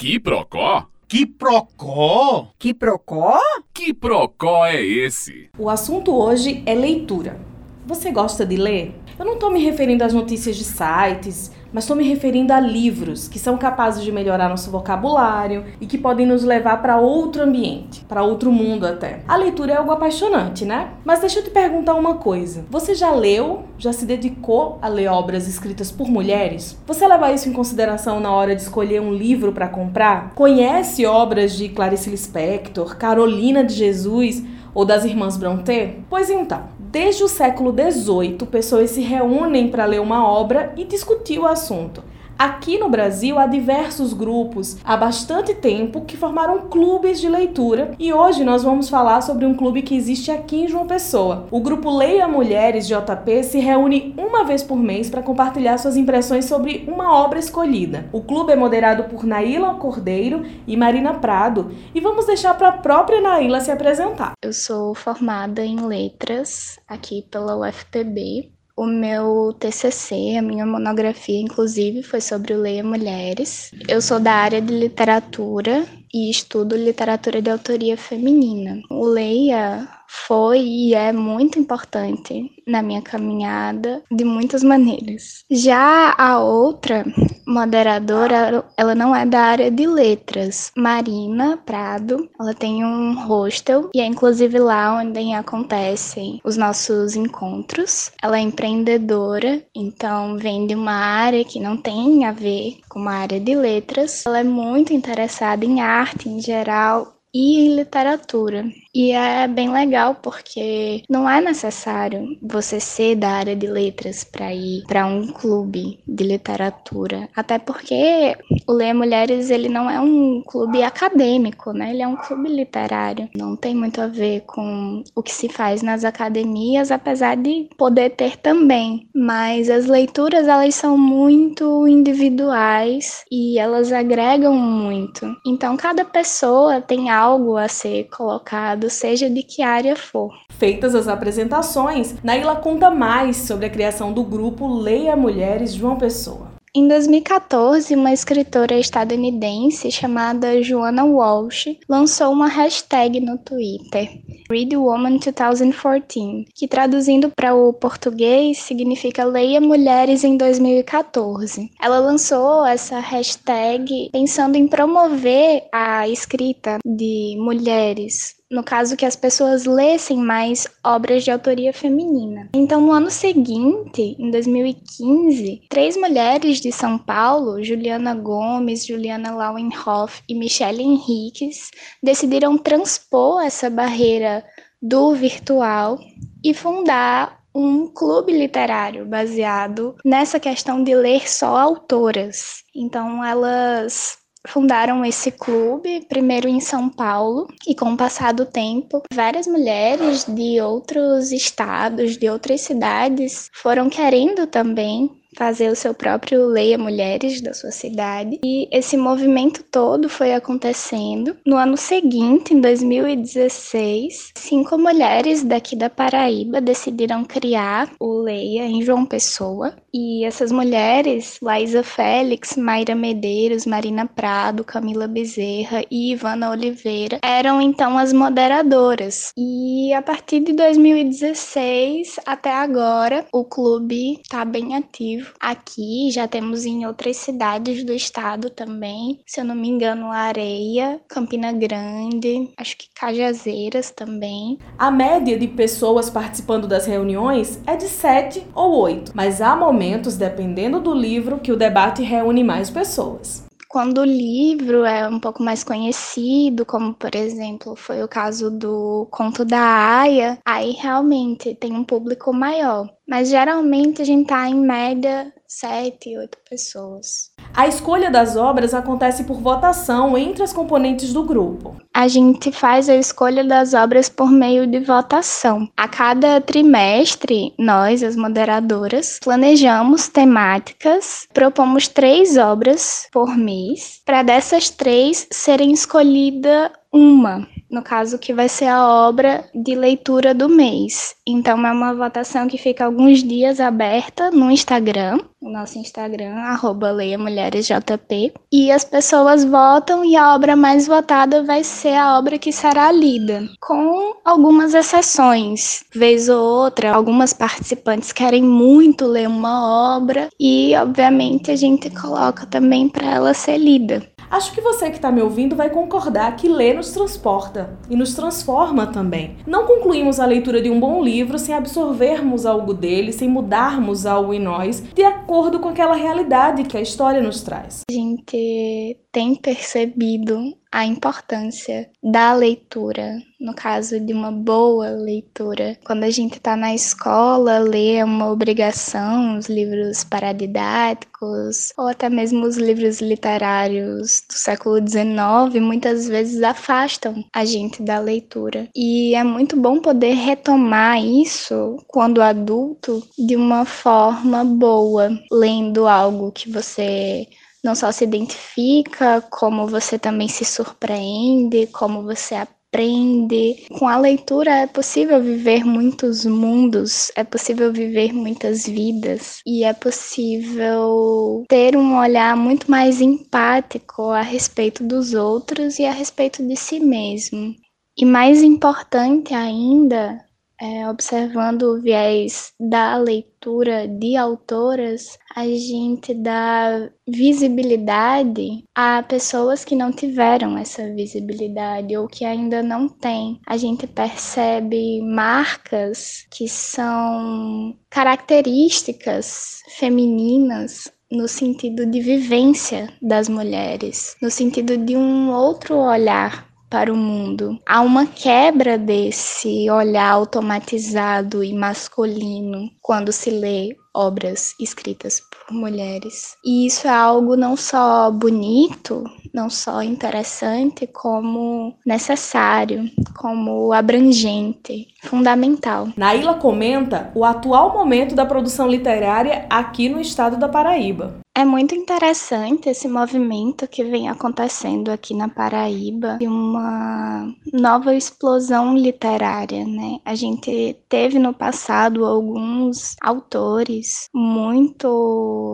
Que procó? Que procó? Que procó? Que procó é esse? O assunto hoje é leitura. Você gosta de ler? Eu não estou me referindo às notícias de sites, mas estou me referindo a livros que são capazes de melhorar nosso vocabulário e que podem nos levar para outro ambiente, para outro mundo até. A leitura é algo apaixonante, né? Mas deixa eu te perguntar uma coisa. Você já leu, já se dedicou a ler obras escritas por mulheres? Você leva isso em consideração na hora de escolher um livro para comprar? Conhece obras de Clarice Lispector, Carolina de Jesus ou das irmãs Brontë? Pois então, Desde o século XVIII, pessoas se reúnem para ler uma obra e discutir o assunto. Aqui no Brasil há diversos grupos há bastante tempo que formaram clubes de leitura e hoje nós vamos falar sobre um clube que existe aqui em João Pessoa. O grupo Leia Mulheres JP se reúne uma vez por mês para compartilhar suas impressões sobre uma obra escolhida. O clube é moderado por Naila Cordeiro e Marina Prado e vamos deixar para a própria Naila se apresentar. Eu sou formada em letras aqui pela UFPB o meu TCC, a minha monografia, inclusive, foi sobre o Leia Mulheres. Eu sou da área de literatura e estudo literatura de autoria feminina. O Leia foi e é muito importante na minha caminhada de muitas maneiras. Já a outra moderadora, ela não é da área de letras. Marina Prado, ela tem um hostel e é inclusive lá onde acontecem os nossos encontros. Ela é empreendedora, então vem de uma área que não tem a ver com uma área de letras. Ela é muito interessada em arte em geral e em literatura. E é bem legal porque não é necessário você ser da área de letras para ir para um clube de literatura, até porque o Leia Mulheres ele não é um clube acadêmico, né? Ele é um clube literário. Não tem muito a ver com o que se faz nas academias, apesar de poder ter também. Mas as leituras elas são muito individuais e elas agregam muito. Então cada pessoa tem algo a ser colocado seja de que área for. Feitas as apresentações, Naila conta mais sobre a criação do grupo Leia Mulheres João Pessoa. Em 2014, uma escritora estadunidense chamada Joanna Walsh lançou uma hashtag no Twitter, Read Woman 2014, que traduzindo para o português significa Leia Mulheres em 2014. Ela lançou essa hashtag pensando em promover a escrita de mulheres no caso que as pessoas lessem mais obras de autoria feminina. Então, no ano seguinte, em 2015, três mulheres de São Paulo, Juliana Gomes, Juliana Lauenhoff e Michelle Henriques, decidiram transpor essa barreira do virtual e fundar um clube literário baseado nessa questão de ler só autoras. Então, elas fundaram esse clube, primeiro em São Paulo, e com o passar do tempo, várias mulheres de outros estados, de outras cidades, foram querendo também fazer o seu próprio Leia Mulheres da sua cidade. E esse movimento todo foi acontecendo. No ano seguinte, em 2016, cinco mulheres daqui da Paraíba decidiram criar o Leia em João Pessoa. E essas mulheres, Laísa Félix, Mayra Medeiros, Marina Prado, Camila Bezerra e Ivana Oliveira, eram então as moderadoras. E a partir de 2016 até agora, o clube está bem ativo. Aqui já temos em outras cidades do estado também, se eu não me engano, Areia, Campina Grande, acho que Cajazeiras também. A média de pessoas participando das reuniões é de 7 ou 8, mas há momentos momentos, dependendo do livro, que o debate reúne mais pessoas. Quando o livro é um pouco mais conhecido, como por exemplo foi o caso do Conto da Aya, aí realmente tem um público maior. Mas geralmente a gente tá em média sete, oito pessoas. A escolha das obras acontece por votação entre as componentes do grupo. A gente faz a escolha das obras por meio de votação. A cada trimestre, nós, as moderadoras, planejamos temáticas, propomos três obras por mês, para dessas três serem escolhida uma no caso que vai ser a obra de leitura do mês. Então é uma votação que fica alguns dias aberta no Instagram, o nosso Instagram, arroba leiamulheresjp, e as pessoas votam e a obra mais votada vai ser a obra que será lida, com algumas exceções. Vez ou outra, algumas participantes querem muito ler uma obra e, obviamente, a gente coloca também para ela ser lida. Acho que você que está me ouvindo vai concordar que ler nos transporta e nos transforma também. Não concluímos a leitura de um bom livro sem absorvermos algo dele, sem mudarmos algo em nós, de acordo com aquela realidade que a história nos traz. A gente tem percebido a importância da leitura, no caso de uma boa leitura. Quando a gente está na escola, ler é uma obrigação, os livros paradidáticos, ou até mesmo os livros literários do século XIX, muitas vezes afastam a gente da leitura. E é muito bom poder retomar isso quando adulto de uma forma boa, lendo algo que você não só se identifica, como você também se surpreende, como você aprende. Com a leitura é possível viver muitos mundos, é possível viver muitas vidas e é possível ter um olhar muito mais empático a respeito dos outros e a respeito de si mesmo. E mais importante ainda, é, observando o viés da leitura de autoras, a gente dá visibilidade a pessoas que não tiveram essa visibilidade ou que ainda não têm. A gente percebe marcas que são características femininas no sentido de vivência das mulheres, no sentido de um outro olhar para o mundo. Há uma quebra desse olhar automatizado e masculino quando se lê obras escritas mulheres. E isso é algo não só bonito, não só interessante, como necessário, como abrangente, fundamental. Naila comenta o atual momento da produção literária aqui no estado da Paraíba. É muito interessante esse movimento que vem acontecendo aqui na Paraíba de uma nova explosão literária, né? A gente teve no passado alguns autores muito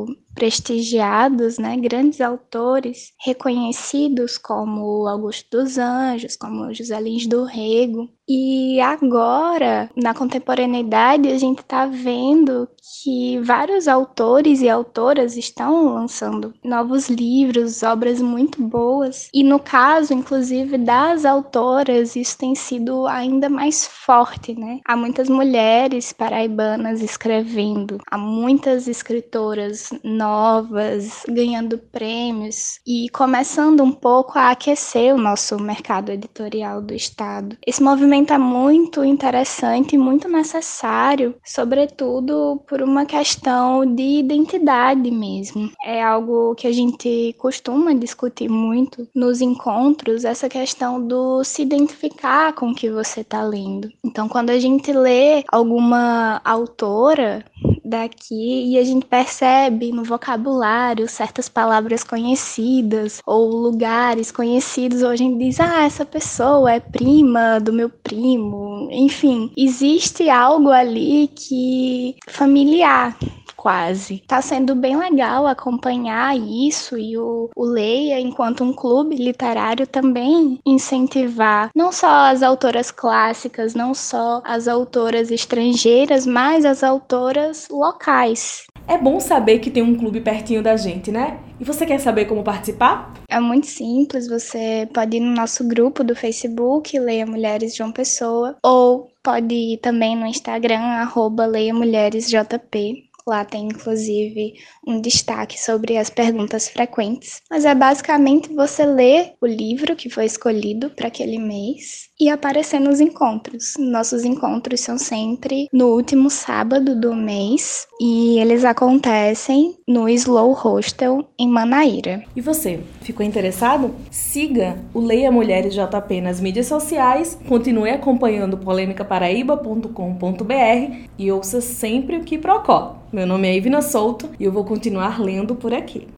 do prestigiados, né, grandes autores reconhecidos como Augusto dos Anjos, como José Lins do Rego. E agora, na contemporaneidade, a gente está vendo que vários autores e autoras estão lançando novos livros, obras muito boas. E no caso, inclusive, das autoras, isso tem sido ainda mais forte, né? Há muitas mulheres paraibanas escrevendo, há muitas escritoras novas novas, ganhando prêmios e começando um pouco a aquecer o nosso mercado editorial do estado. Esse movimento é muito interessante e muito necessário, sobretudo por uma questão de identidade mesmo. É algo que a gente costuma discutir muito nos encontros, essa questão do se identificar com o que você está lendo. Então, quando a gente lê alguma autora daqui e a gente percebe no vocabulário certas palavras conhecidas ou lugares conhecidos. Ou a gente diz, ah, essa pessoa é prima do meu primo. Enfim, existe algo ali que familiar quase. Tá sendo bem legal acompanhar isso e o, o Leia, enquanto um clube literário, também incentivar não só as autoras clássicas, não só as autoras estrangeiras, mas as autoras locais. É bom saber que tem um clube pertinho da gente, né? E você quer saber como participar? É muito simples, você pode ir no nosso grupo do Facebook, Leia Mulheres João Pessoa, ou pode ir também no Instagram, arroba Leia Mulheres JP. Lá tem inclusive um destaque sobre as perguntas frequentes, mas é basicamente você ler o livro que foi escolhido para aquele mês e aparecer nos encontros. Nossos encontros são sempre no último sábado do mês e eles acontecem no Slow Hostel em Manaíra. E você, ficou interessado? Siga o Leia Mulheres JP nas mídias sociais, continue acompanhando polêmicaparaíba.com.br e ouça sempre o que procó. Meu nome é Ivina Souto e eu vou continuar lendo por aqui.